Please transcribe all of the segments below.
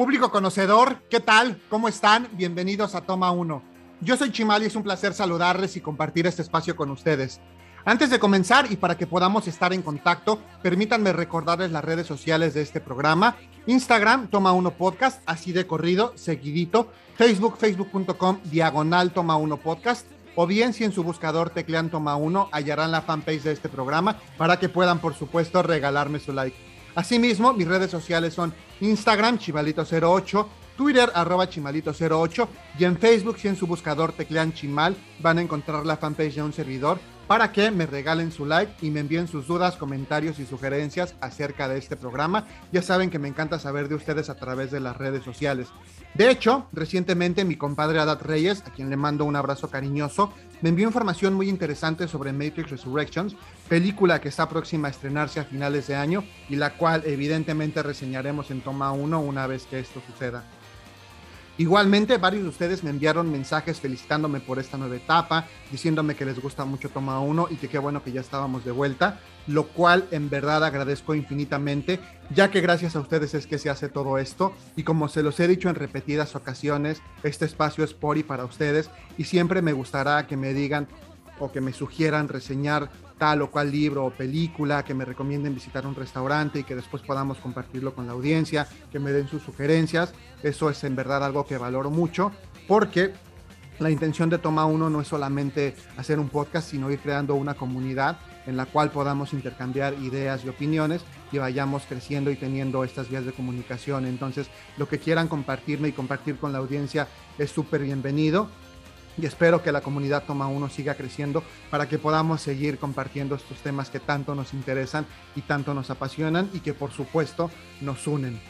Público conocedor, ¿qué tal? ¿Cómo están? Bienvenidos a Toma 1. Yo soy Chimal y es un placer saludarles y compartir este espacio con ustedes. Antes de comenzar y para que podamos estar en contacto, permítanme recordarles las redes sociales de este programa. Instagram, Toma 1 Podcast, así de corrido, seguidito. Facebook, facebook.com, diagonal Toma 1 Podcast. O bien, si en su buscador teclean Toma 1, hallarán la fanpage de este programa para que puedan, por supuesto, regalarme su like. Asimismo, mis redes sociales son Instagram, chimalito08, Twitter, arroba chimalito08 y en Facebook, si en su buscador teclean chimal, van a encontrar la fanpage de un servidor para que me regalen su like y me envíen sus dudas, comentarios y sugerencias acerca de este programa. Ya saben que me encanta saber de ustedes a través de las redes sociales. De hecho, recientemente mi compadre Adat Reyes, a quien le mando un abrazo cariñoso, me envió información muy interesante sobre Matrix Resurrections, película que está próxima a estrenarse a finales de año y la cual evidentemente reseñaremos en toma 1 una vez que esto suceda. Igualmente, varios de ustedes me enviaron mensajes felicitándome por esta nueva etapa, diciéndome que les gusta mucho Toma 1 y que qué bueno que ya estábamos de vuelta, lo cual en verdad agradezco infinitamente, ya que gracias a ustedes es que se hace todo esto. Y como se los he dicho en repetidas ocasiones, este espacio es por y para ustedes y siempre me gustará que me digan o que me sugieran reseñar tal o cual libro o película, que me recomienden visitar un restaurante y que después podamos compartirlo con la audiencia, que me den sus sugerencias. Eso es en verdad algo que valoro mucho porque la intención de Toma Uno no es solamente hacer un podcast, sino ir creando una comunidad en la cual podamos intercambiar ideas y opiniones y vayamos creciendo y teniendo estas vías de comunicación. Entonces, lo que quieran compartirme y compartir con la audiencia es súper bienvenido y espero que la comunidad Toma Uno siga creciendo para que podamos seguir compartiendo estos temas que tanto nos interesan y tanto nos apasionan y que por supuesto nos unen.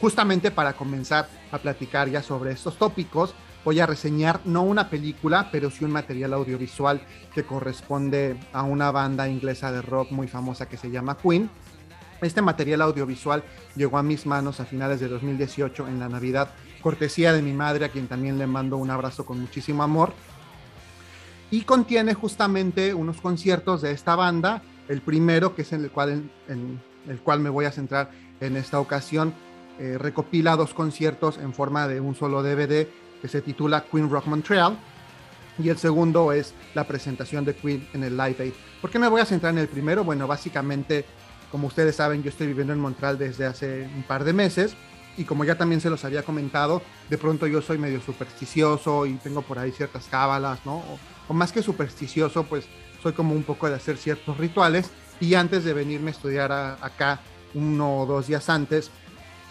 Justamente para comenzar a platicar ya sobre estos tópicos, voy a reseñar no una película, pero sí un material audiovisual que corresponde a una banda inglesa de rock muy famosa que se llama Queen. Este material audiovisual llegó a mis manos a finales de 2018 en la Navidad cortesía de mi madre, a quien también le mando un abrazo con muchísimo amor. Y contiene justamente unos conciertos de esta banda. El primero, que es en el cual, en, el cual me voy a centrar en esta ocasión, eh, recopila dos conciertos en forma de un solo DVD que se titula Queen Rock Montreal. Y el segundo es la presentación de Queen en el Live Aid. ¿Por qué me voy a centrar en el primero? Bueno, básicamente, como ustedes saben, yo estoy viviendo en Montreal desde hace un par de meses y como ya también se los había comentado, de pronto yo soy medio supersticioso y tengo por ahí ciertas cábalas, ¿no? O, más que supersticioso, pues soy como un poco de hacer ciertos rituales y antes de venirme a estudiar acá uno o dos días antes,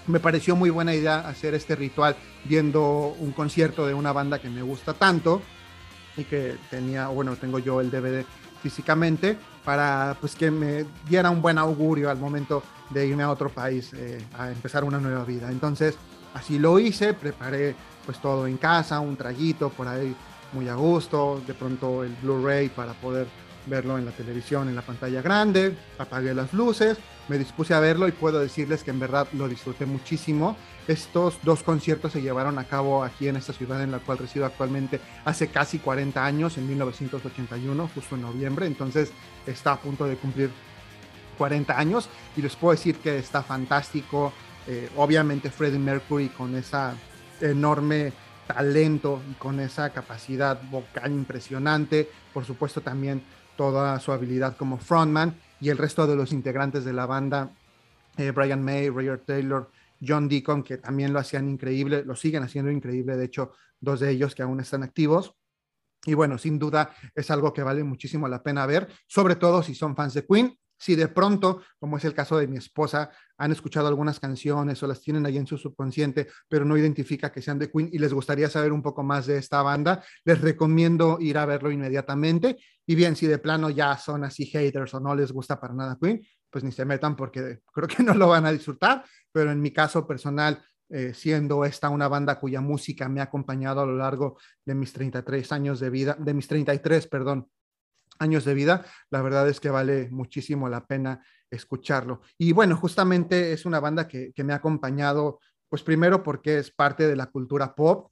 me pareció muy buena idea hacer este ritual viendo un concierto de una banda que me gusta tanto y que tenía, bueno, tengo yo el DVD físicamente para pues que me diera un buen augurio al momento de irme a otro país eh, a empezar una nueva vida. Entonces, así lo hice, preparé pues todo en casa, un traguito por ahí muy a gusto, de pronto el Blu-ray para poder verlo en la televisión, en la pantalla grande, apagué las luces, me dispuse a verlo y puedo decirles que en verdad lo disfruté muchísimo. Estos dos conciertos se llevaron a cabo aquí en esta ciudad en la cual resido actualmente hace casi 40 años, en 1981, justo en noviembre, entonces está a punto de cumplir 40 años y les puedo decir que está fantástico. Eh, obviamente Freddie Mercury con esa enorme talento y con esa capacidad vocal impresionante, por supuesto también toda su habilidad como frontman y el resto de los integrantes de la banda, eh, Brian May, Roger Taylor, John Deacon, que también lo hacían increíble, lo siguen haciendo increíble, de hecho, dos de ellos que aún están activos. Y bueno, sin duda es algo que vale muchísimo la pena ver, sobre todo si son fans de Queen si de pronto, como es el caso de mi esposa, han escuchado algunas canciones o las tienen ahí en su subconsciente, pero no identifica que sean de Queen y les gustaría saber un poco más de esta banda, les recomiendo ir a verlo inmediatamente. Y bien, si de plano ya son así haters o no les gusta para nada Queen, pues ni se metan porque creo que no lo van a disfrutar, pero en mi caso personal, eh, siendo esta una banda cuya música me ha acompañado a lo largo de mis 33 años de vida, de mis 33, perdón, años de vida, la verdad es que vale muchísimo la pena escucharlo. Y bueno, justamente es una banda que, me ha acompañado, pues primero porque es parte de la cultura pop,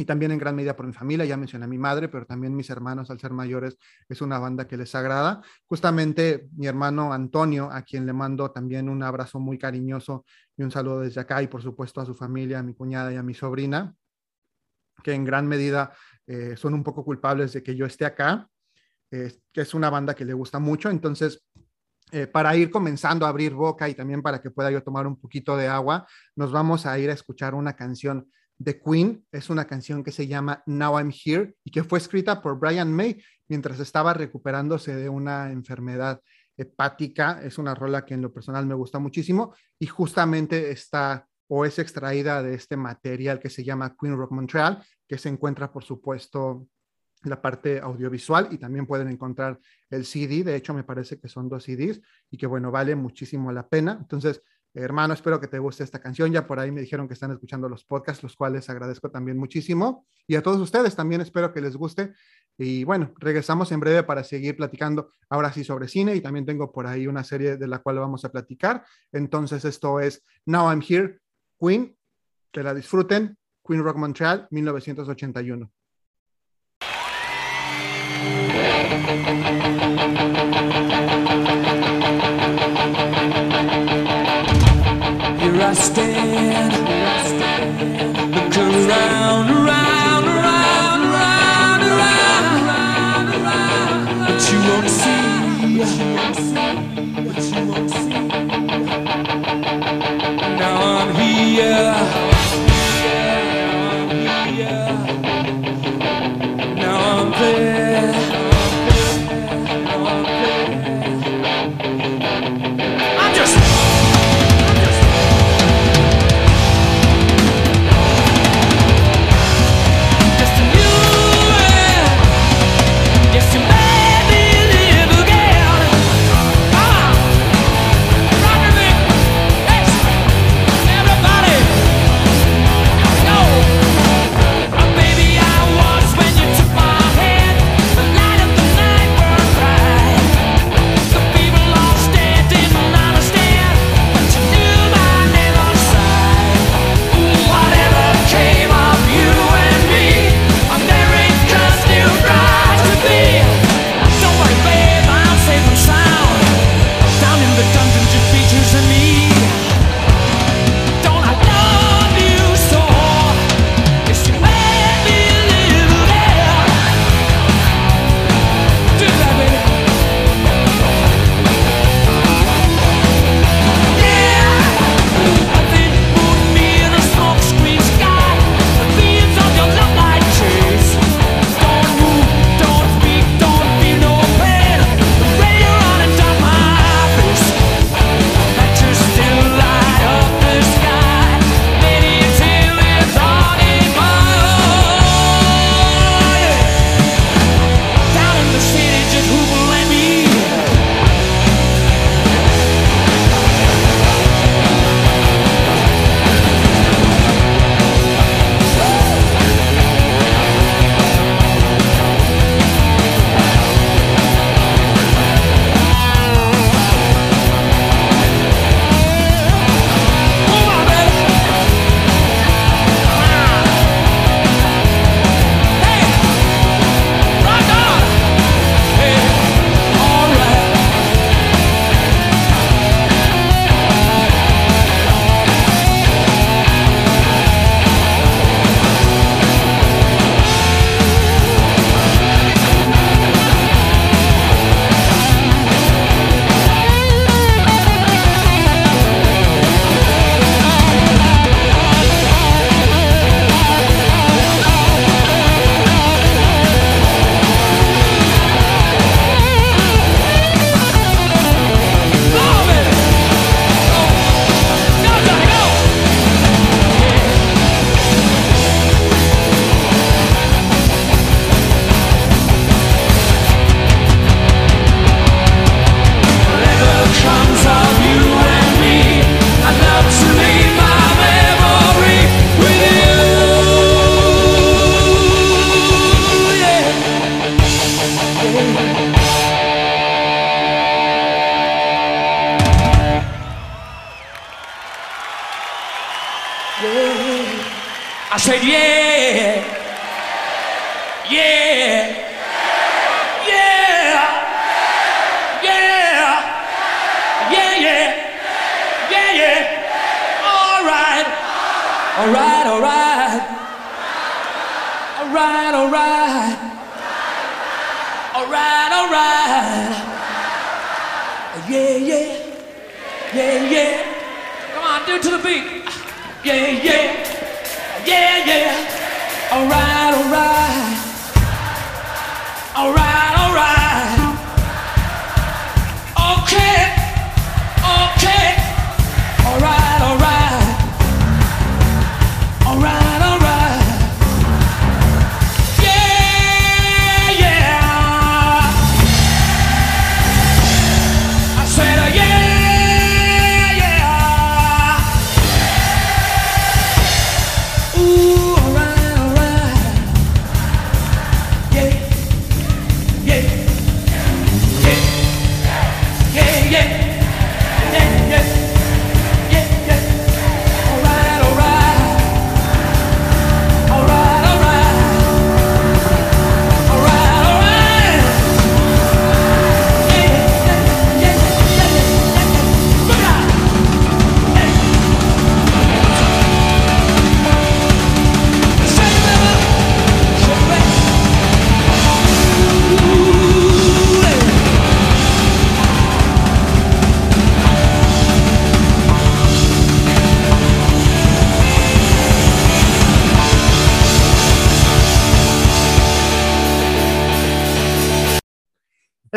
y también en gran medida por mi familia, ya mencioné a mi madre, pero también mis hermanos al ser mayores es una banda que les agrada. Justamente mi hermano Antonio, a quien le mando también un abrazo muy cariñoso y un saludo desde acá y por supuesto a su familia, a mi cuñada y a mi sobrina, que en gran medida eh, son un poco culpables de que yo esté acá, que es una banda que le gusta mucho. Entonces, eh, para ir comenzando a abrir boca y también para que pueda yo tomar un poquito de agua, nos vamos a ir a escuchar una canción de Queen. Es una canción que se llama Now I'm Here y que fue escrita por Brian May mientras estaba recuperándose de una enfermedad hepática. Es una rola que en lo personal me gusta muchísimo y justamente está o es extraída de este material que se llama Queen Rock Montreal, que se encuentra, por supuesto, la parte audiovisual y también pueden encontrar el CD. De hecho, me parece que son dos CDs y que, bueno, vale muchísimo la pena. Entonces, hermano, espero que te guste esta canción. Ya por ahí me dijeron que están escuchando los podcasts, los cuales agradezco también muchísimo. Y a todos ustedes también espero que les guste. Y bueno, regresamos en breve para seguir platicando ahora sí sobre cine y también tengo por ahí una serie de la cual vamos a platicar. Entonces, esto es Now I'm Here, Queen. Que la disfruten. Queen Rock Montreal, 1981. You're rusting. Look around. Yeah. I said, yeah. Yeah. Yeah. Yeah. Yeah, yeah. Yeah, yeah. All right. All right, all right. All right, all right. All right, all right. Yeah, yeah. Yeah, yeah. Come on, do it to the beat yeah, yeah.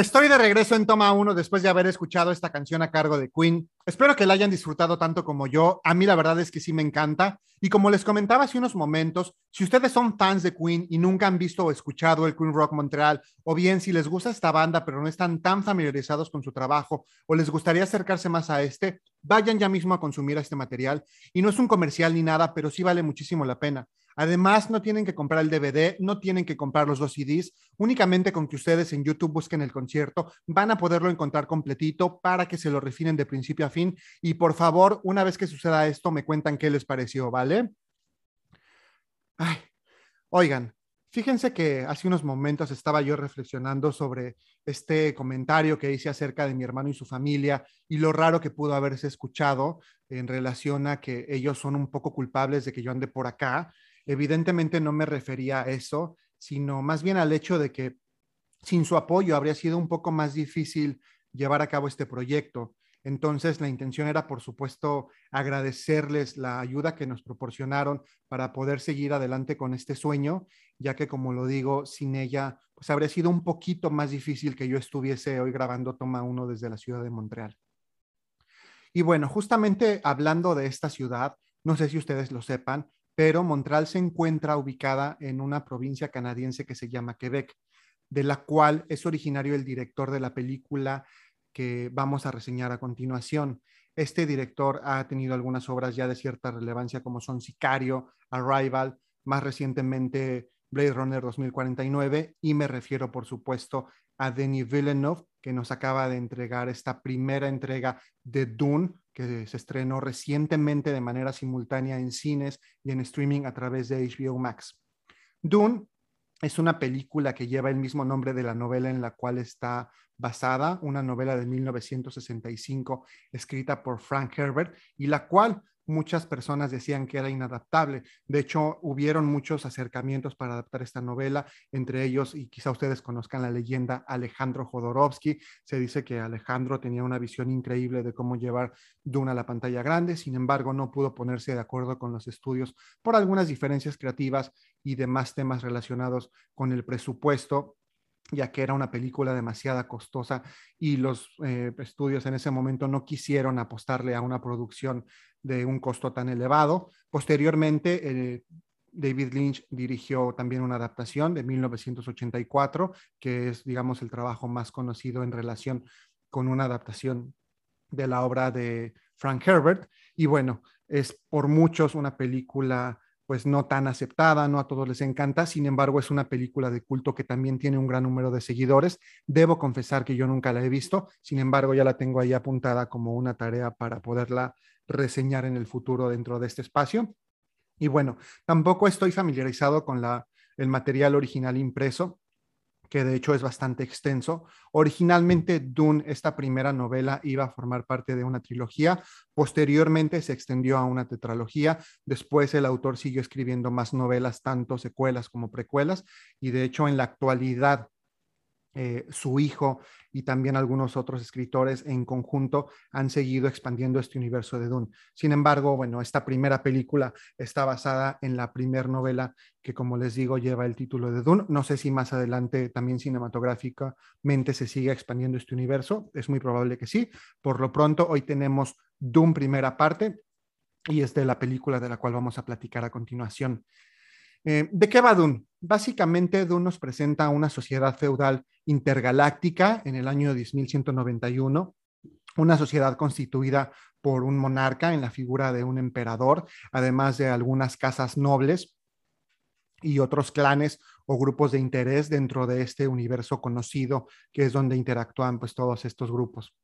Estoy de regreso en Toma 1 después de haber escuchado esta canción a cargo de Queen. Espero que la hayan disfrutado tanto como yo. A mí la verdad es que sí me encanta. Y como les comentaba hace unos momentos, si ustedes son fans de Queen y nunca han visto o escuchado el Queen Rock Montreal, o bien si les gusta esta banda pero no están tan familiarizados con su trabajo o les gustaría acercarse más a este, vayan ya mismo a consumir este material. Y no es un comercial ni nada, pero sí vale muchísimo la pena. Además, no tienen que comprar el DVD, no tienen que comprar los dos CDs, únicamente con que ustedes en YouTube busquen el concierto, van a poderlo encontrar completito para que se lo refinen de principio a fin. Y por favor, una vez que suceda esto, me cuentan qué les pareció, ¿vale? Ay, oigan, fíjense que hace unos momentos estaba yo reflexionando sobre este comentario que hice acerca de mi hermano y su familia y lo raro que pudo haberse escuchado en relación a que ellos son un poco culpables de que yo ande por acá Evidentemente no me refería a eso, sino más bien al hecho de que sin su apoyo habría sido un poco más difícil llevar a cabo este proyecto. Entonces, la intención era, por supuesto, agradecerles la ayuda que nos proporcionaron para poder seguir adelante con este sueño, ya que, como lo digo, sin ella, pues habría sido un poquito más difícil que yo estuviese hoy grabando Toma 1 desde la ciudad de Montreal. Y bueno, justamente hablando de esta ciudad, no sé si ustedes lo sepan, pero Montreal se encuentra ubicada en una provincia canadiense que se llama Quebec, de la cual es originario el director de la película que vamos a reseñar a continuación. Este director ha tenido algunas obras ya de cierta relevancia como son Sicario, Arrival, más recientemente Blade Runner 2049 y me refiero por supuesto a Denis Villeneuve que nos acaba de entregar esta primera entrega de Dune que se estrenó recientemente de manera simultánea en cines y en streaming a través de HBO Max. Dune es una película que lleva el mismo nombre de la novela en la cual está basada, una novela de 1965 escrita por Frank Herbert y la cual muchas personas decían que era inadaptable. De hecho, hubieron muchos acercamientos para adaptar esta novela, entre ellos, y quizá ustedes conozcan la leyenda Alejandro Jodorowsky. Se dice que Alejandro tenía una visión increíble de cómo llevar Duna a la pantalla grande, sin embargo, no pudo ponerse de acuerdo con los estudios por algunas diferencias creativas y demás temas relacionados con el presupuesto ya que era una película demasiado costosa y los eh, estudios en ese momento no quisieron apostarle a una producción de un costo tan elevado. Posteriormente, eh, David Lynch dirigió también una adaptación de 1984, que es, digamos, el trabajo más conocido en relación con una adaptación de la obra de Frank Herbert. Y bueno, es por muchos una película pues no tan aceptada, no a todos les encanta, sin embargo es una película de culto que también tiene un gran número de seguidores. Debo confesar que yo nunca la he visto, sin embargo ya la tengo ahí apuntada como una tarea para poderla reseñar en el futuro dentro de este espacio. Y bueno, tampoco estoy familiarizado con la el material original impreso, que de hecho es bastante extenso. Originalmente Dune, esta primera novela, iba a formar parte de una trilogía, posteriormente se extendió a una tetralogía, después el autor siguió escribiendo más novelas, tanto secuelas como precuelas, y de hecho en la actualidad eh, su hijo y también algunos otros escritores en conjunto han seguido expandiendo este universo de Dune. Sin embargo, bueno, esta primera película está basada en la primera novela que, como les digo, lleva el título de Dune. No sé si más adelante también cinematográficamente se sigue expandiendo este universo. Es muy probable que sí. Por lo pronto, hoy tenemos Dune primera parte y es de la película de la cual vamos a platicar a continuación. Eh, ¿De qué va Dune? Básicamente, Dune nos presenta una sociedad feudal intergaláctica en el año 10.191, una sociedad constituida por un monarca en la figura de un emperador, además de algunas casas nobles y otros clanes o grupos de interés dentro de este universo conocido, que es donde interactúan pues todos estos grupos.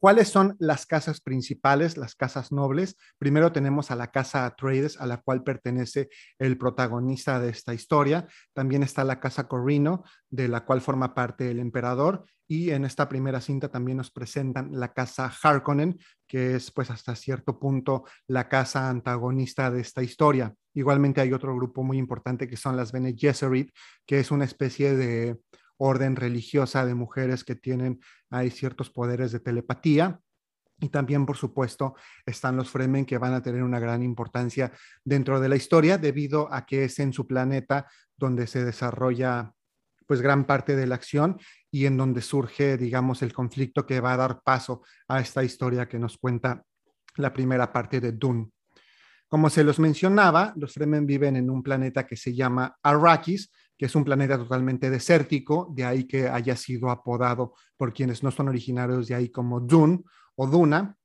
¿Cuáles son las casas principales, las casas nobles? Primero tenemos a la casa Atreides, a la cual pertenece el protagonista de esta historia. También está la casa Corrino, de la cual forma parte el emperador. Y en esta primera cinta también nos presentan la casa Harkonnen, que es pues hasta cierto punto la casa antagonista de esta historia. Igualmente hay otro grupo muy importante que son las Bene Gesserit, que es una especie de orden religiosa de mujeres que tienen hay ciertos poderes de telepatía. Y también, por supuesto, están los Fremen que van a tener una gran importancia dentro de la historia debido a que es en su planeta donde se desarrolla pues gran parte de la acción y en donde surge, digamos, el conflicto que va a dar paso a esta historia que nos cuenta la primera parte de Dune. Como se los mencionaba, los Fremen viven en un planeta que se llama Arrakis, que es un planeta totalmente desértico, de ahí que haya sido apodado por quienes no son originarios de ahí como Dun o Duna.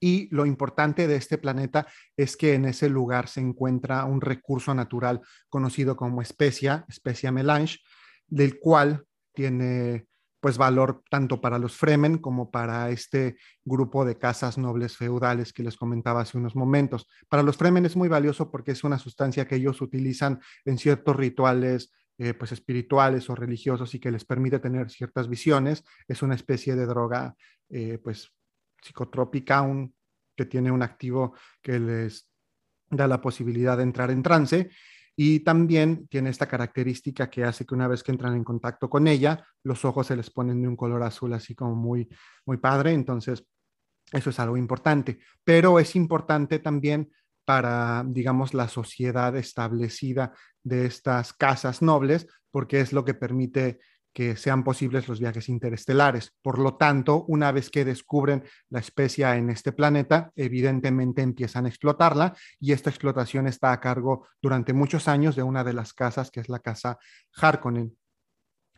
Y lo importante de este planeta es que en ese lugar se encuentra un recurso natural conocido como especia, especia melange, del cual tiene pues valor tanto para los Fremen como para este grupo de casas nobles feudales que les comentaba hace unos momentos. Para los Fremen es muy valioso porque es una sustancia que ellos utilizan en ciertos rituales eh, pues espirituales o religiosos y que les permite tener ciertas visiones. Es una especie de droga eh, pues psicotrópica un, que tiene un activo que les da la posibilidad de entrar en trance y también tiene esta característica que hace que una vez que entran en contacto con ella, los ojos se les ponen de un color azul así como muy, muy padre. Entonces, eso es algo importante. Pero es importante también para, digamos, la sociedad establecida de estas casas nobles, porque es lo que permite que sean posibles los viajes interestelares. Por lo tanto, una vez que descubren la especie en este planeta, evidentemente empiezan a explotarla y esta explotación está a cargo durante muchos años de una de las casas, que es la casa Harkonnen,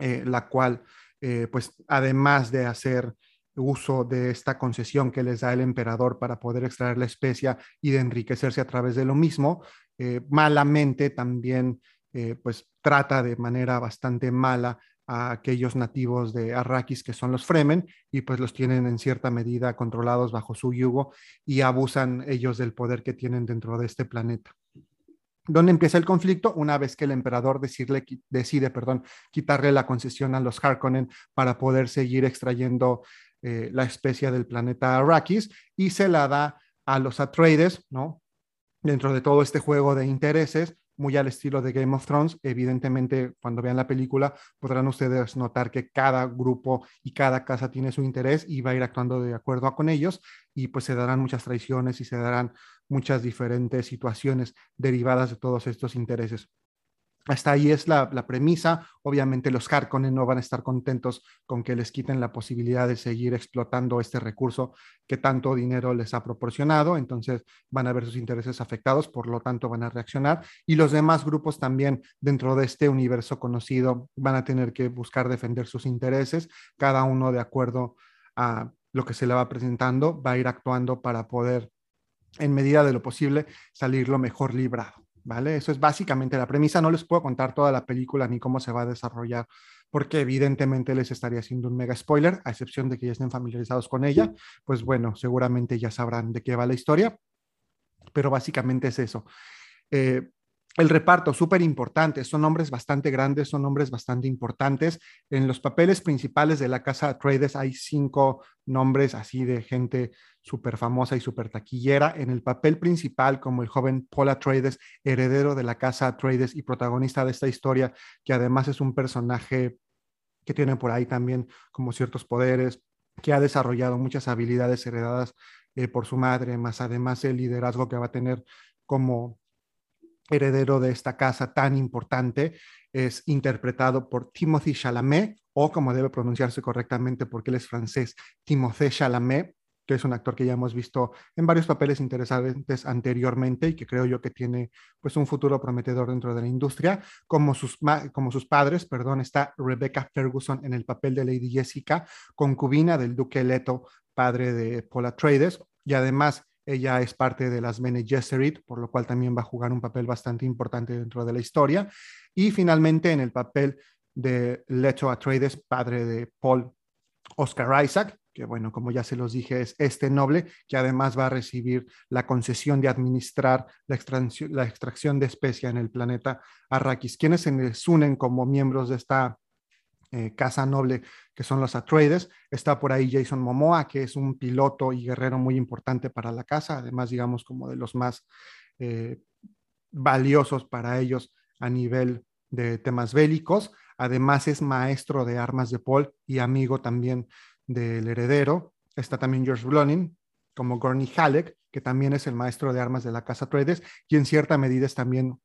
eh, la cual, eh, pues, además de hacer uso de esta concesión que les da el emperador para poder extraer la especie y de enriquecerse a través de lo mismo, eh, malamente también pues trata de manera bastante mala a aquellos nativos de Arrakis que son los Fremen y pues los tienen en cierta medida controlados bajo su yugo y abusan ellos del poder que tienen dentro de este planeta. ¿Dónde empieza el conflicto? Una vez que el emperador decirle, decide perdón, quitarle la concesión a los Harkonnen para poder seguir extrayendo eh, la especie del planeta Arrakis y se la da a los Atreides, ¿no? Dentro de todo este juego de intereses, muy al estilo de Game of Thrones. Evidentemente, cuando vean la película, podrán ustedes notar que cada grupo y cada casa tiene su interés y va a ir actuando de acuerdo con ellos y pues se darán muchas traiciones y se darán muchas diferentes situaciones derivadas de todos estos intereses. Hasta ahí es la, premisa. Obviamente los Harkonnen no van a estar contentos con que les quiten la posibilidad de seguir explotando este recurso que tanto dinero les ha proporcionado. Entonces van a ver sus intereses afectados, por lo tanto van a reaccionar. Y los demás grupos también dentro de este universo conocido van a tener que buscar defender sus intereses, cada uno de acuerdo a lo que se le va presentando, va a ir actuando para poder, en medida de lo posible, salir lo mejor librado. ¿Vale? Eso es básicamente la premisa. No les puedo contar toda la película ni cómo se va a desarrollar, porque evidentemente les estaría haciendo un mega spoiler, a excepción de que ya estén familiarizados con ella. Pues bueno, seguramente ya sabrán de qué va la historia, pero básicamente es eso. Eh, el reparto, súper importante, son nombres bastante grandes, son nombres bastante importantes. En los papeles principales de la casa Trades hay cinco nombres así de gente súper famosa y súper taquillera. En el papel principal, como el joven Paula Trades, heredero de la casa Trades y protagonista de esta historia, que además es un personaje que tiene por ahí también como ciertos poderes, que ha desarrollado muchas habilidades heredadas eh, por su madre, más además el liderazgo que va a tener como heredero de esta casa tan importante, es interpretado por Timothy Chalamet, o como debe pronunciarse correctamente porque él es francés, Timothée Chalamet, que es un actor que ya hemos visto en varios papeles interesantes anteriormente y que creo yo que tiene pues un futuro prometedor dentro de la industria. Como sus, como sus padres, perdón, está Rebecca Ferguson en el papel de Lady Jessica, concubina del duque Leto, padre de Paula Trades, y además ella es parte de las Bene Gesserit, por lo cual también va a jugar un papel bastante importante dentro de la historia. Y finalmente en el papel de Leto Atreides, padre de Paul Oscar Isaac, que bueno, como ya se los dije, es este noble que además va a recibir la concesión de administrar la extracción, de especia en el planeta Arrakis. Quienes se les unen como miembros de esta eh, casa noble, que son los Atreides. Está por ahí Jason Momoa, que es un piloto y guerrero muy importante para la casa, además, digamos, como de los más eh, valiosos para ellos a nivel de temas bélicos. Además, es maestro de armas de Paul y amigo también del heredero. Está también George Blonin, como Gurney Halleck, que también es el maestro de armas de la casa Atreides y en cierta medida es también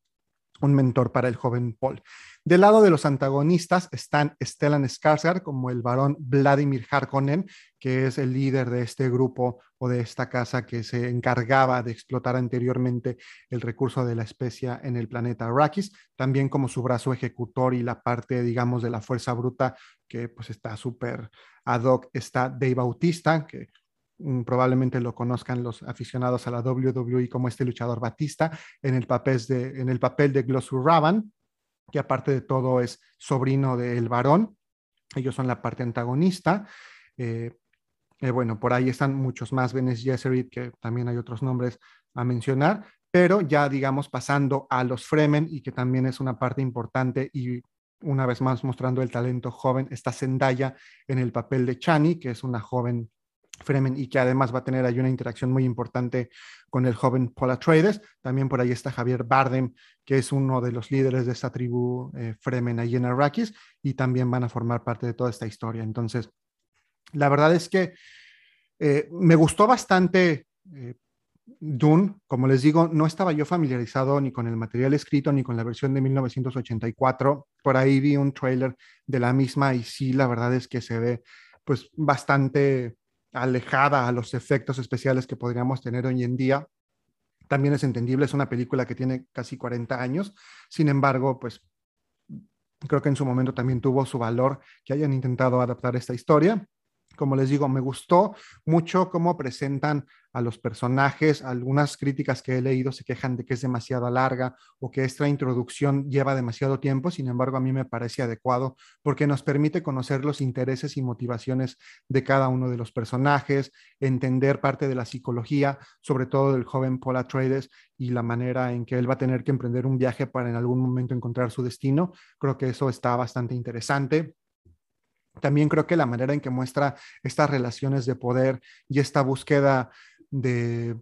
un mentor para el joven Paul. Del lado de los antagonistas están Stellan Skarsgård como el varón Vladimir Harkonnen, que es el líder de este grupo o de esta casa que se encargaba de explotar anteriormente el recurso de la especia en el planeta Arrakis, también como su brazo ejecutor y la parte, digamos, de la fuerza bruta que pues está súper ad hoc, está Dave Bautista, que probablemente lo conozcan los aficionados a la WWE como este luchador Batista, en el papel de, en el papel de que aparte de todo es sobrino del varón. Ellos son la parte antagonista. Eh, eh, bueno, por ahí están muchos más, Benes Gesserit, que también hay otros nombres a mencionar, pero ya digamos pasando a los Fremen y que también es una parte importante y una vez más mostrando el talento joven, está Zendaya en el papel de Chani, que es una joven Fremen y que además va a tener ahí una interacción muy importante con el joven Paul Atreides. También por ahí está Javier Bardem, que es uno de los líderes de esta tribu eh, Fremen ahí en Arrakis y también van a formar parte de toda esta historia. Entonces, la verdad es que eh, me gustó bastante eh, Dune. Como les digo, no estaba yo familiarizado ni con el material escrito ni con la versión de 1984. Por ahí vi un trailer de la misma y sí, la verdad es que se ve pues bastante alejada a los efectos especiales que podríamos tener hoy en día. También es entendible, es una película que tiene casi 40 años, sin embargo, pues creo que en su momento también tuvo su valor que hayan intentado adaptar esta historia como les digo, me gustó mucho cómo presentan a los personajes. Algunas críticas que he leído se quejan de que es demasiado larga o que esta introducción lleva demasiado tiempo. Sin embargo, a mí me parece adecuado porque nos permite conocer los intereses y motivaciones de cada uno de los personajes, entender parte de la psicología, sobre todo del joven Paul Atreides y la manera en que él va a tener que emprender un viaje para en algún momento encontrar su destino. Creo que eso está bastante interesante. También creo que la manera en que muestra estas relaciones de poder y esta búsqueda de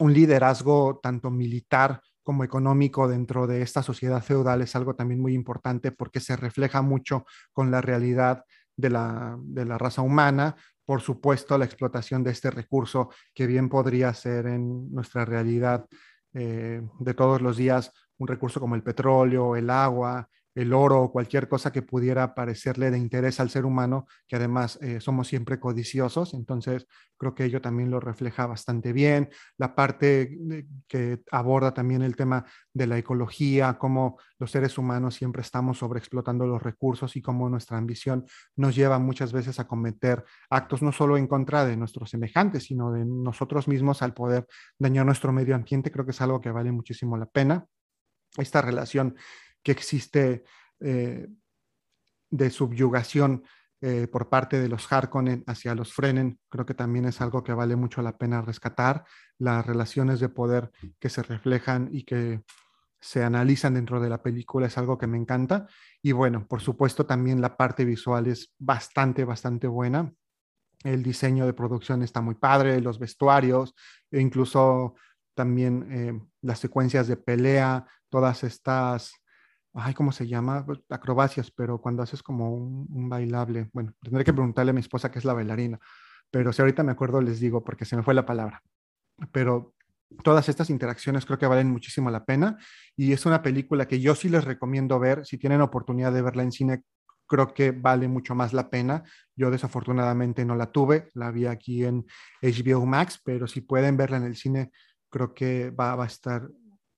un liderazgo tanto militar como económico dentro de esta sociedad feudal es algo también muy importante porque se refleja mucho con la realidad de la, raza humana. Por supuesto, la explotación de este recurso que bien podría ser en nuestra realidad eh, de todos los días un recurso como el petróleo, el agua, el oro o cualquier cosa que pudiera parecerle de interés al ser humano, que además eh, somos siempre codiciosos, entonces creo que ello también lo refleja bastante bien. La parte que aborda también el tema de la ecología, cómo los seres humanos siempre estamos sobreexplotando los recursos y cómo nuestra ambición nos lleva muchas veces a cometer actos no solo en contra de nuestros semejantes, sino de nosotros mismos al poder dañar nuestro medio ambiente, creo que es algo que vale muchísimo la pena. Esta relación que existe eh, de subyugación eh, por parte de los Harkonnen hacia los Frenen, creo que también es algo que vale mucho la pena rescatar, las relaciones de poder que se reflejan y que se analizan dentro de la película es algo que me encanta. Y bueno, por supuesto también la parte visual es bastante, bastante buena. El diseño de producción está muy padre, los vestuarios, e incluso también eh, las secuencias de pelea, todas estas, ay, ¿cómo se llama? Pues, acrobacias, pero cuando haces como un, un bailable, bueno, tendré que preguntarle a mi esposa que es la bailarina, pero si ahorita me acuerdo les digo porque se me fue la palabra. Pero todas estas interacciones creo que valen muchísimo la pena y es una película que yo sí les recomiendo ver. Si tienen oportunidad de verla en cine, creo que vale mucho más la pena. Yo desafortunadamente no la tuve, la vi aquí en HBO Max, pero si pueden verla en el cine, creo que va, va a estar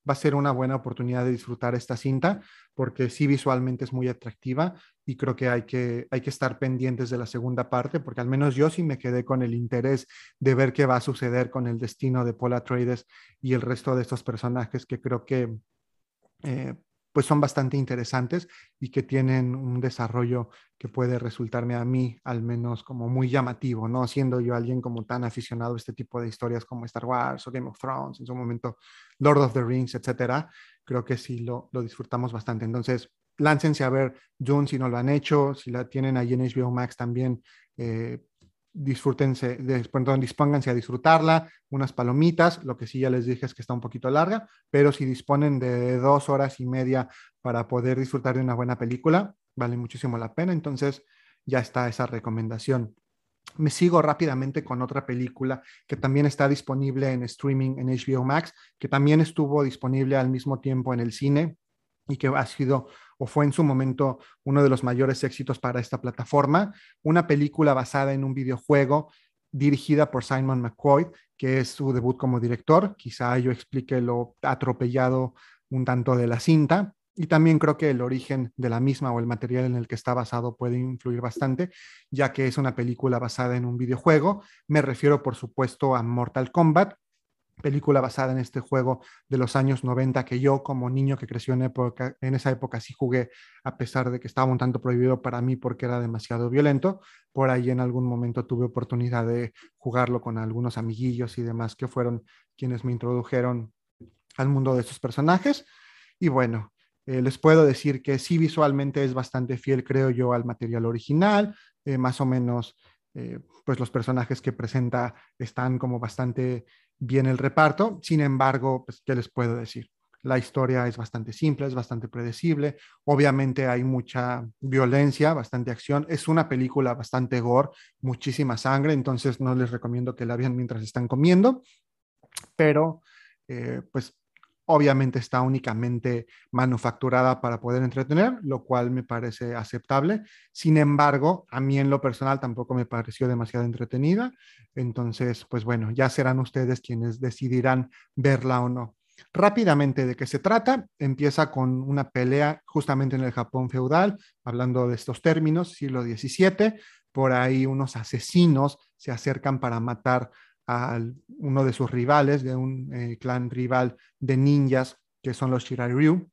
va a ser una buena oportunidad de disfrutar esta cinta porque sí visualmente es muy atractiva y creo que hay que, hay que estar pendientes de la segunda parte porque al menos yo sí me quedé con el interés de ver qué va a suceder con el destino de Paula Trades y el resto de estos personajes que creo que eh, pues son bastante interesantes y que tienen un desarrollo que puede resultarme a mí al menos como muy llamativo, ¿no? Siendo yo alguien como tan aficionado a este tipo de historias como Star Wars o Game of Thrones, en su momento Lord of the Rings, etcétera, creo que sí lo, lo disfrutamos bastante. Entonces, láncense a ver Dune si no lo han hecho, si la tienen ahí en HBO Max también, eh, disfrútense, perdón, dispónganse a disfrutarla, unas palomitas, lo que sí ya les dije es que está un poquito larga, pero si disponen de dos horas y media para poder disfrutar de una buena película, vale muchísimo la pena, entonces ya está esa recomendación. Me sigo rápidamente con otra película que también está disponible en streaming en HBO Max, que también estuvo disponible al mismo tiempo en el cine y que ha sido o fue en su momento uno de los mayores éxitos para esta plataforma, una película basada en un videojuego dirigida por Simon McCoy, que es su debut como director. Quizá yo explique lo atropellado un tanto de la cinta. Y también creo que el origen de la misma o el material en el que está basado puede influir bastante, ya que es una película basada en un videojuego. Me refiero, por supuesto, a Mortal Kombat, película basada en este juego de los años 90 que yo como niño que creció en, esa época sí jugué a pesar de que estaba un tanto prohibido para mí porque era demasiado violento. Por ahí en algún momento tuve oportunidad de jugarlo con algunos amiguillos y demás que fueron quienes me introdujeron al mundo de estos personajes. Y bueno, eh, les puedo decir que sí visualmente es bastante fiel, creo yo, al material original, eh, más o menos, eh, pues los personajes que presenta están como bastante bien el reparto. Sin embargo, pues, ¿qué les puedo decir? La historia es bastante simple, es bastante predecible. Obviamente hay mucha violencia, bastante acción. Es una película bastante gore, muchísima sangre, entonces no les recomiendo que la vean mientras están comiendo. Pero, eh, pues obviamente está únicamente manufacturada para poder entretener, lo cual me parece aceptable. Sin embargo, a mí en lo personal tampoco me pareció demasiado entretenida. Entonces, pues bueno, ya serán ustedes quienes decidirán verla o no. Rápidamente, ¿de qué se trata? Empieza con una pelea justamente en el Japón feudal, hablando de estos términos, siglo XVII. Por ahí unos asesinos se acercan para matar a uno de sus rivales, de un eh, clan rival de ninjas, que son los Shiraryu,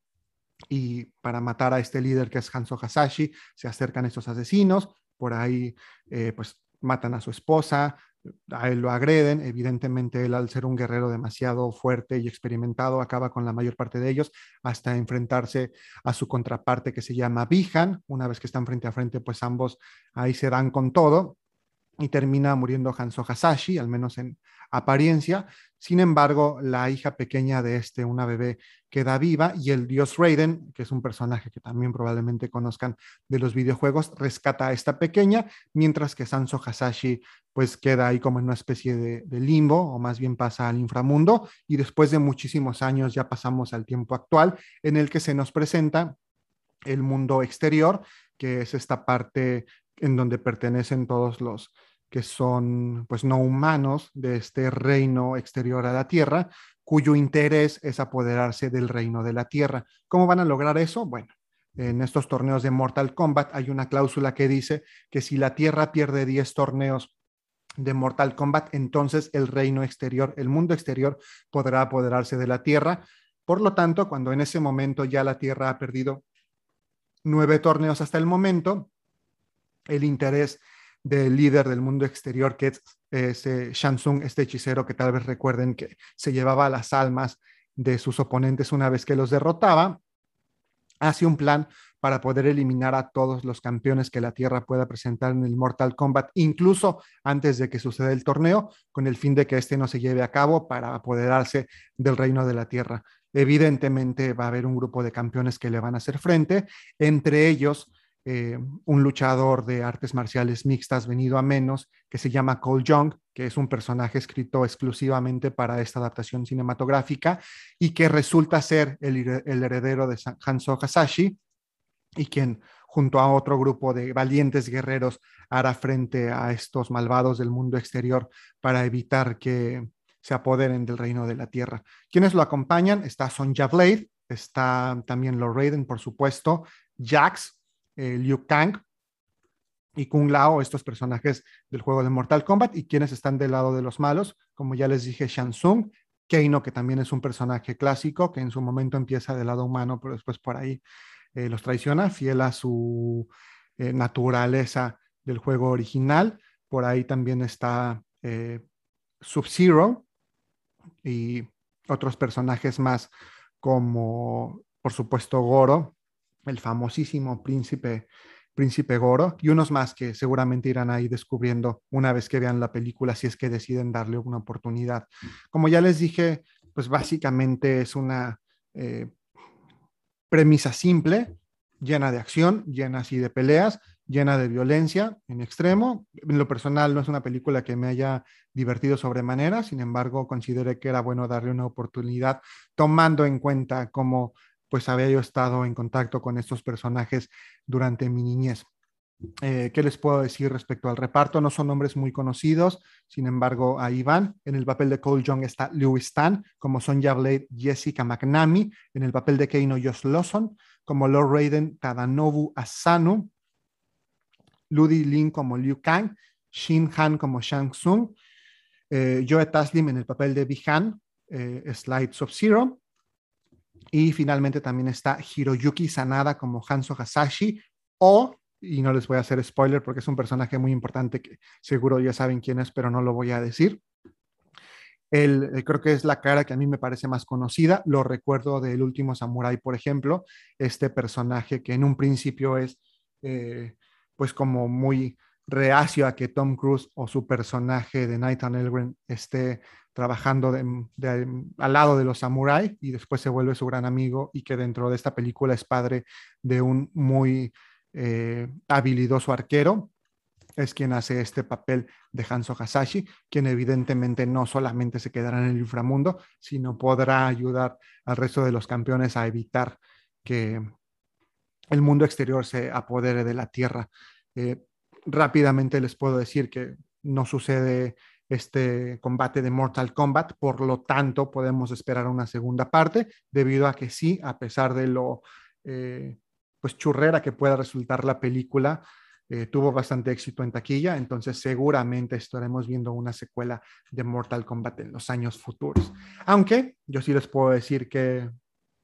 y para matar a este líder que es Hanzo Hasashi, se acercan estos asesinos, por ahí eh, pues matan a su esposa, a él lo agreden, evidentemente él al ser un guerrero demasiado fuerte y experimentado acaba con la mayor parte de ellos hasta enfrentarse a su contraparte que se llama Bihan, una vez que están frente a frente pues ambos ahí se dan con todo y termina muriendo Hanzo Hasashi, al menos en apariencia. Sin embargo, la hija pequeña de este, una bebé, queda viva y el dios Raiden, que es un personaje que también probablemente conozcan de los videojuegos, rescata a esta pequeña, mientras que Sanso Hasashi pues queda ahí como en una especie de, de limbo, o más bien pasa al inframundo, y después de muchísimos años ya pasamos al tiempo actual, en el que se nos presenta el mundo exterior, que es esta parte en donde pertenecen todos los que son pues no humanos de este reino exterior a la Tierra, cuyo interés es apoderarse del reino de la Tierra. ¿Cómo van a lograr eso? Bueno, en estos torneos de Mortal Kombat hay una cláusula que dice que si la Tierra pierde 10 torneos de Mortal Kombat, entonces el reino exterior, el mundo exterior podrá apoderarse de la Tierra. Por lo tanto, cuando en ese momento ya la Tierra ha perdido nueve torneos hasta el momento, el interés del líder del mundo exterior, que es ese Shansung, este hechicero que tal vez recuerden que se llevaba las almas de sus oponentes una vez que los derrotaba, hace un plan para poder eliminar a todos los campeones que la Tierra pueda presentar en el Mortal Kombat, incluso antes de que suceda el torneo, con el fin de que este no se lleve a cabo para apoderarse del reino de la Tierra. Evidentemente va a haber un grupo de campeones que le van a hacer frente, entre ellos eh, un luchador de artes marciales mixtas venido a menos, que se llama Cole Young, que es un personaje escrito exclusivamente para esta adaptación cinematográfica y que resulta ser el, heredero de Hanzo Hasashi y quien junto a otro grupo de valientes guerreros hará frente a estos malvados del mundo exterior para evitar que se apoderen del reino de la tierra. Quienes lo acompañan está Sonja Blade, está también Lord Raiden, por supuesto, Jax, eh, Liu Kang y Kung Lao, estos personajes del juego de Mortal Kombat, y quienes están del lado de los malos, como ya les dije, Shang Tsung, Keino, que también es un personaje clásico, que en su momento empieza del lado humano, pero después por ahí eh, los traiciona, fiel a su eh, naturaleza del juego original. Por ahí también está Sub-Zero y otros personajes más como, por supuesto, Goro, el famosísimo príncipe, príncipe Goro, y unos más que seguramente irán ahí descubriendo una vez que vean la película, si es que deciden darle una oportunidad. Como ya les dije, pues básicamente es una eh, premisa simple, llena de acción, llena así de peleas, llena de violencia en extremo. En lo personal no es una película que me haya divertido sobremanera, sin embargo consideré que era bueno darle una oportunidad tomando en cuenta cómo pues había yo estado en contacto con estos personajes durante mi niñez. Eh, ¿Qué les puedo decir respecto al reparto? No son nombres muy conocidos, sin embargo, ahí van. En el papel de Cole Young está Louis Tan, como Sonja Blade, Jessica McNamee. En el papel de Keino Josh Lawson, como Lord Raiden, Tadanobu Asano. Ludi Lin como Liu Kang. Shin Han como Shang Tsung. Eh, Joe Taslim en el papel de Bihan, eh, Slides of Zero. Y finalmente también está Hiroyuki Sanada como Hanzo Hasashi o, y no les voy a hacer spoiler porque es un personaje muy importante que seguro ya saben quién es, pero no lo voy a decir. El, eh, creo que es la cara que a mí me parece más conocida. Lo recuerdo del último Samurai, por ejemplo, este personaje que en un principio es eh, pues como muy reacio a que Tom Cruise o su personaje de Nathan Elgren esté trabajando al lado de los samuráis y después se vuelve su gran amigo y que dentro de esta película es padre de un muy eh, habilidoso arquero. Es quien hace este papel de Hanzo Hasashi, quien evidentemente no solamente se quedará en el inframundo, sino podrá ayudar al resto de los campeones a evitar que el mundo exterior se apodere de la tierra. Eh, rápidamente les puedo decir que no sucede este combate de Mortal Kombat, por lo tanto podemos esperar una segunda parte, debido a que sí, a pesar de lo eh, pues churrera que pueda resultar la película, eh, tuvo bastante éxito en taquilla, entonces seguramente estaremos viendo una secuela de Mortal Kombat en los años futuros. Aunque yo sí les puedo decir que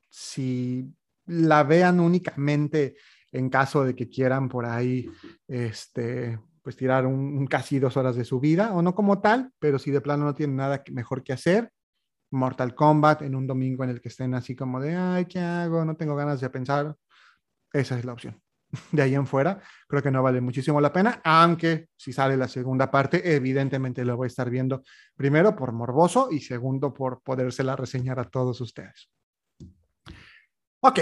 si la vean únicamente en caso de que quieran por ahí este, pues tirar un, casi dos horas de su vida, o no como tal, pero si de plano no tienen nada mejor que hacer, Mortal Kombat en un domingo en el que estén así como de, ay, ¿qué hago? No tengo ganas de pensar. Esa es la opción. De ahí en fuera, creo que no vale muchísimo la pena, aunque si sale la segunda parte, evidentemente lo voy a estar viendo primero por morboso y segundo por podérsela reseñar a todos ustedes. Ok,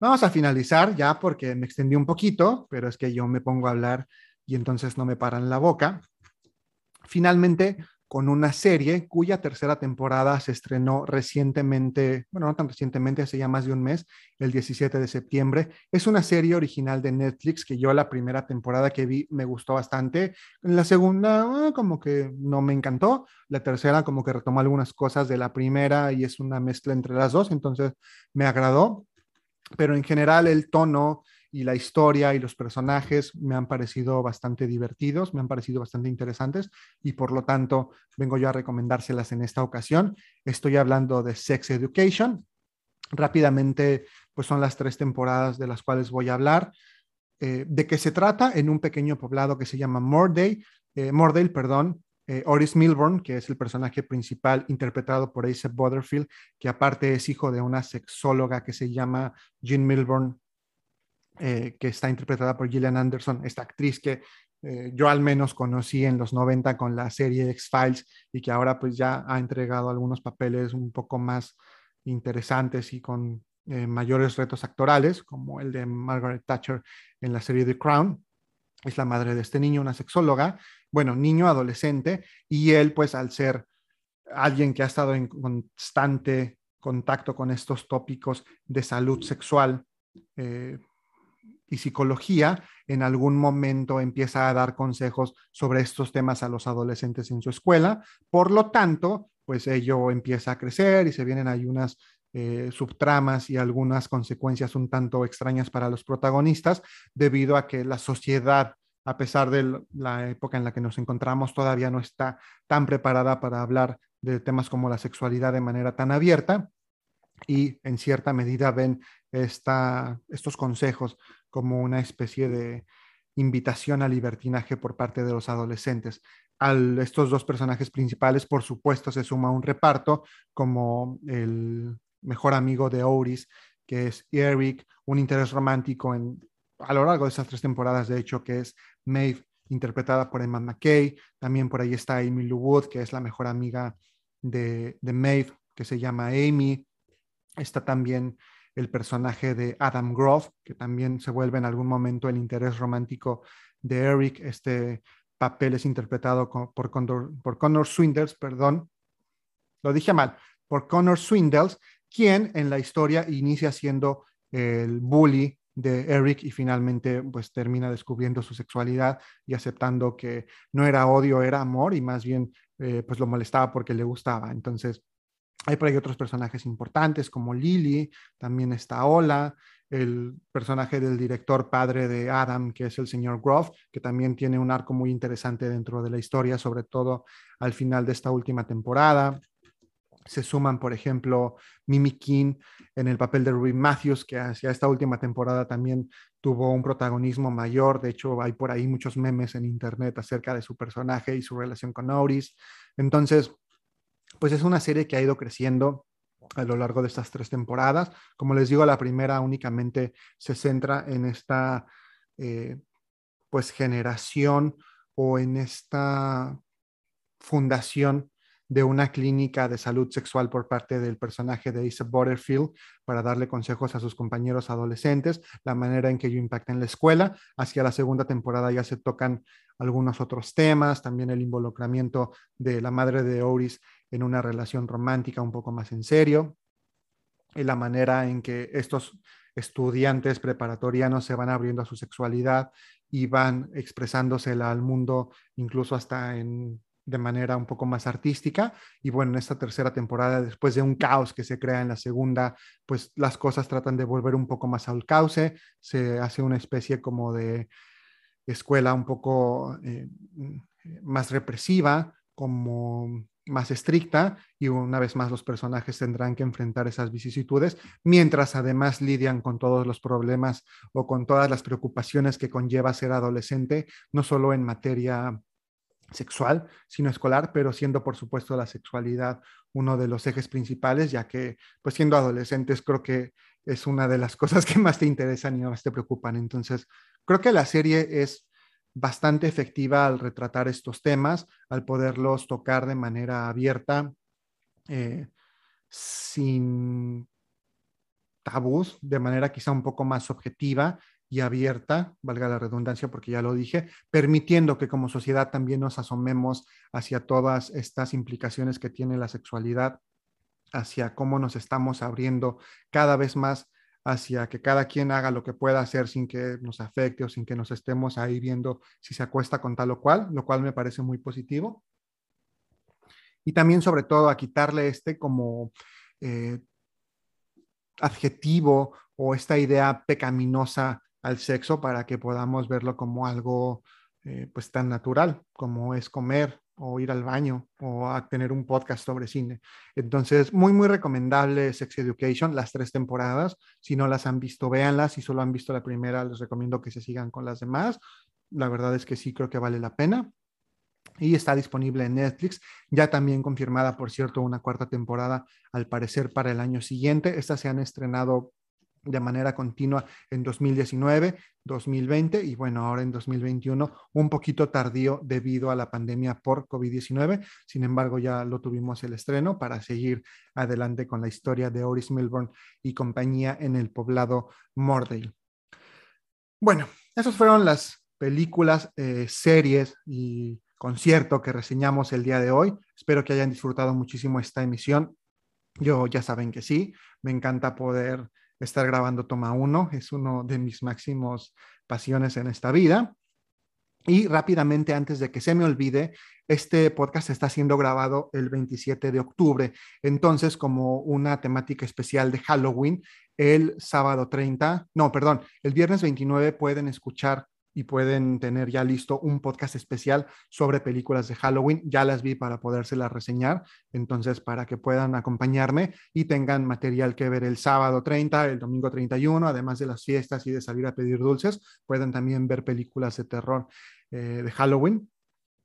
vamos a finalizar ya porque me extendí un poquito, pero es que yo me pongo a hablar y entonces no me paran la boca. Finalmente, con una serie cuya tercera temporada se estrenó recientemente, bueno, no tan recientemente, hace ya más de un mes, el 17 de septiembre. Es una serie original de Netflix que yo la primera temporada que vi me gustó bastante. La segunda, ah, como que no me encantó. La tercera, como que retomó algunas cosas de la primera y es una mezcla entre las dos, entonces me agradó. Pero en general el tono, y la historia y los personajes me han parecido bastante divertidos, me han parecido bastante interesantes y por lo tanto vengo yo a recomendárselas en esta ocasión. Estoy hablando de Sex Education. Rápidamente, pues son las tres temporadas de las cuales voy a hablar. Eh, ¿De qué se trata? En un pequeño poblado que se llama Mordale, eh, perdón, eh, Oris Milburn, que es el personaje principal interpretado por Ace Butterfield, que aparte es hijo de una sexóloga que se llama Jean Milburn, eh, que está interpretada por Gillian Anderson, esta actriz que eh, yo al menos conocí en los 90 con la serie X-Files y que ahora pues ya ha entregado algunos papeles un poco más interesantes y con mayores retos actorales, como el de Margaret Thatcher en la serie The Crown. Es la madre de este niño, una sexóloga, bueno, niño adolescente, y él pues al ser alguien que ha estado en constante contacto con estos tópicos de salud sexual eh, y psicología, en algún momento empieza a dar consejos sobre estos temas a los adolescentes en su escuela. Por lo tanto, pues ello empieza a crecer y se vienen ahí unas eh, subtramas y algunas consecuencias un tanto extrañas para los protagonistas, debido a que la sociedad, a pesar de la época en la que nos encontramos, todavía no está tan preparada para hablar de temas como la sexualidad de manera tan abierta y en cierta medida ven estos consejos como una especie de invitación al libertinaje por parte de los adolescentes. A estos dos personajes principales, por supuesto, se suma un reparto como el mejor amigo de Oris, que es Eric, un interés romántico en, a lo largo de esas tres temporadas, de hecho, que es Maeve, interpretada por Emma McKay. También por ahí está Amy Lou Wood, que es la mejor amiga de, Maeve, que se llama Amy. Está también el personaje de Adam Groff, que también se vuelve en algún momento el interés romántico de Eric. Este papel es interpretado por, Connor, por Connor Swindles, perdón, lo dije mal, por Connor Swindles, quien en la historia inicia siendo el bully de Eric y finalmente pues termina descubriendo su sexualidad y aceptando que no era odio, era amor y más bien eh, pues lo molestaba porque le gustaba. Entonces hay por ahí otros personajes importantes como Lily, también está Ola, el personaje del director padre de Adam, que es el señor Groff, que también tiene un arco muy interesante dentro de la historia, sobre todo al final de esta última temporada se suman, por ejemplo, Mimi King en el papel de Ruby Matthews, que hacia esta última temporada también tuvo un protagonismo mayor. De hecho, hay por ahí muchos memes en internet acerca de su personaje y su relación con Auris. Entonces, pues es una serie que ha ido creciendo a lo largo de estas tres temporadas. Como les digo, la primera únicamente se centra en esta, eh, pues, generación o en esta fundación de una clínica de salud sexual por parte del personaje de Isa Butterfield para darle consejos a sus compañeros adolescentes, la manera en que ello impacta en la escuela. Hacia la segunda temporada ya se tocan algunos otros temas, también el involucramiento de la madre de Oris en una relación romántica un poco más en serio, y la manera en que estos estudiantes preparatorianos se van abriendo a su sexualidad y van expresándosela al mundo, incluso hasta en de manera un poco más artística. Y bueno, en esta tercera temporada, después de un caos que se crea en la segunda, pues las cosas tratan de volver un poco más al cauce, se hace una especie como de escuela un poco eh, más represiva, como más estricta y una vez más los personajes tendrán que enfrentar esas vicisitudes, mientras además lidian con todos los problemas o con todas las preocupaciones que conlleva ser adolescente, no solo en materia sexual, sino escolar, pero siendo por supuesto la sexualidad uno de los ejes principales, ya que pues siendo adolescentes creo que es una de las cosas que más te interesan y más te preocupan. Entonces, creo que la serie es bastante efectiva al retratar estos temas, al poderlos tocar de manera abierta, eh, sin tabús, de manera quizá un poco más objetiva y abierta, valga la redundancia porque ya lo dije, permitiendo que como sociedad también nos asomemos hacia todas estas implicaciones que tiene la sexualidad, hacia cómo nos estamos abriendo cada vez más hacia que cada quien haga lo que pueda hacer sin que nos afecte o sin que nos estemos ahí viendo si se acuesta con tal o cual, lo cual me parece muy positivo. Y también sobre todo a quitarle este como eh, adjetivo o esta idea pecaminosa al sexo para que podamos verlo como algo eh, pues tan natural como es comer o ir al baño o a tener un podcast sobre cine. Entonces, muy, muy recomendable Sex Education, las tres temporadas. Si no las han visto, véanlas. Si solo han visto la primera, les recomiendo que se sigan con las demás. La verdad es que sí creo que vale la pena. y está disponible en Netflix, ya también confirmada, por cierto, una cuarta temporada al parecer para el año siguiente. Estas se han estrenado de manera continua en 2019, 2020 y bueno, ahora en 2021, un poquito tardío debido a la pandemia por COVID-19. Sin embargo, ya lo tuvimos el estreno para seguir adelante con la historia de Oris Milburn y compañía en el poblado Mordale. Bueno, esas fueron las películas, eh, series y concierto que reseñamos el día de hoy. Espero que hayan disfrutado muchísimo esta emisión. Yo ya saben que sí, me encanta poder estar grabando Toma 1, es uno de mis máximos pasiones en esta vida. Y rápidamente, antes de que se me olvide, este podcast está siendo grabado el 27 de octubre. Entonces, como una temática especial de Halloween, el sábado 30, no, perdón, el viernes 29 pueden escuchar y pueden tener ya listo un podcast especial sobre películas de Halloween. Ya las vi para podérselas reseñar, entonces para que puedan acompañarme y tengan material que ver el sábado 30, el domingo 31, además de las fiestas y de salir a pedir dulces, pueden también ver películas de terror eh, de Halloween.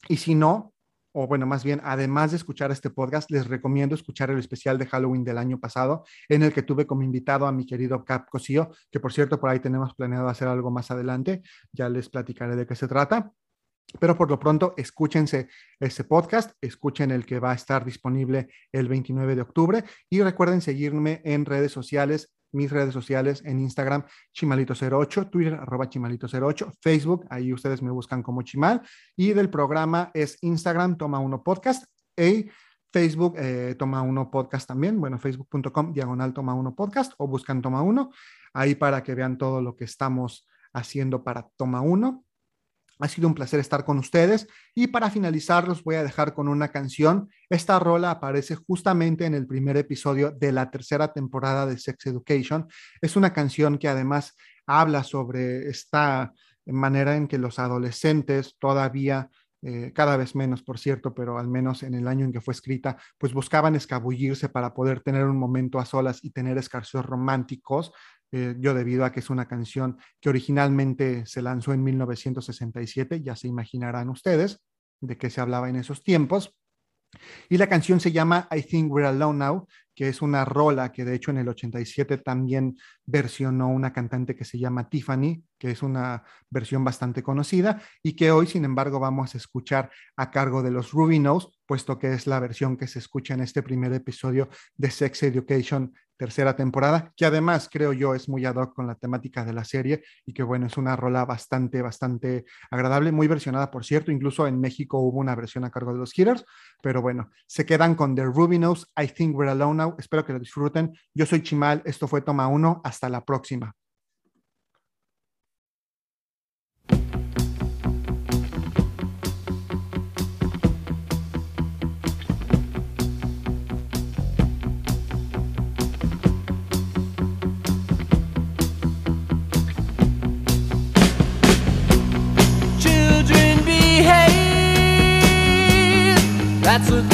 Y si no, o bueno, más bien, además de escuchar este podcast, les recomiendo escuchar el especial de Halloween del año pasado, en el que tuve como invitado a mi querido Cap Cosío, que por cierto, por ahí tenemos planeado hacer algo más adelante, ya les platicaré de qué se trata. Pero por lo pronto, escúchense ese podcast, escuchen el que va a estar disponible el 29 de octubre y recuerden seguirme en redes sociales mis redes sociales en Instagram, chimalito08, Twitter, arroba chimalito08, Facebook, ahí ustedes me buscan como chimal, y del programa es Instagram, toma uno podcast, y Facebook, eh, toma uno podcast también, bueno, facebook.com, diagonal toma uno podcast, o buscan toma uno, ahí para que vean todo lo que estamos haciendo para toma uno. Ha sido un placer estar con ustedes y para finalizar los voy a dejar con una canción. Esta rola aparece justamente en el primer episodio de la tercera temporada de Sex Education. Es una canción que además habla sobre esta manera en que los adolescentes todavía eh, cada vez menos, por cierto, pero al menos en el año en que fue escrita, pues buscaban escabullirse para poder tener un momento a solas y tener escarcios románticos, eh, yo debido a que es una canción que originalmente se lanzó en 1967, ya se imaginarán ustedes de qué se hablaba en esos tiempos. Y la canción se llama I Think We're Alone Now, que es una rola que de hecho en el 87 también versionó una cantante que se llama Tiffany, que es una versión bastante conocida y que hoy, sin embargo, vamos a escuchar a cargo de los Ruby Nose, puesto que es la versión que se escucha en este primer episodio de Sex Education tercera temporada, que además creo yo es muy ad hoc con la temática de la serie y que bueno, es una rola bastante, bastante agradable, muy versionada por cierto, incluso en México hubo una versión a cargo de los Hitters, pero bueno, se quedan con The Ruby Nose, I Think We're Alone Espero que lo disfruten, yo soy Chimal, esto fue Toma 1, hasta la próxima. That's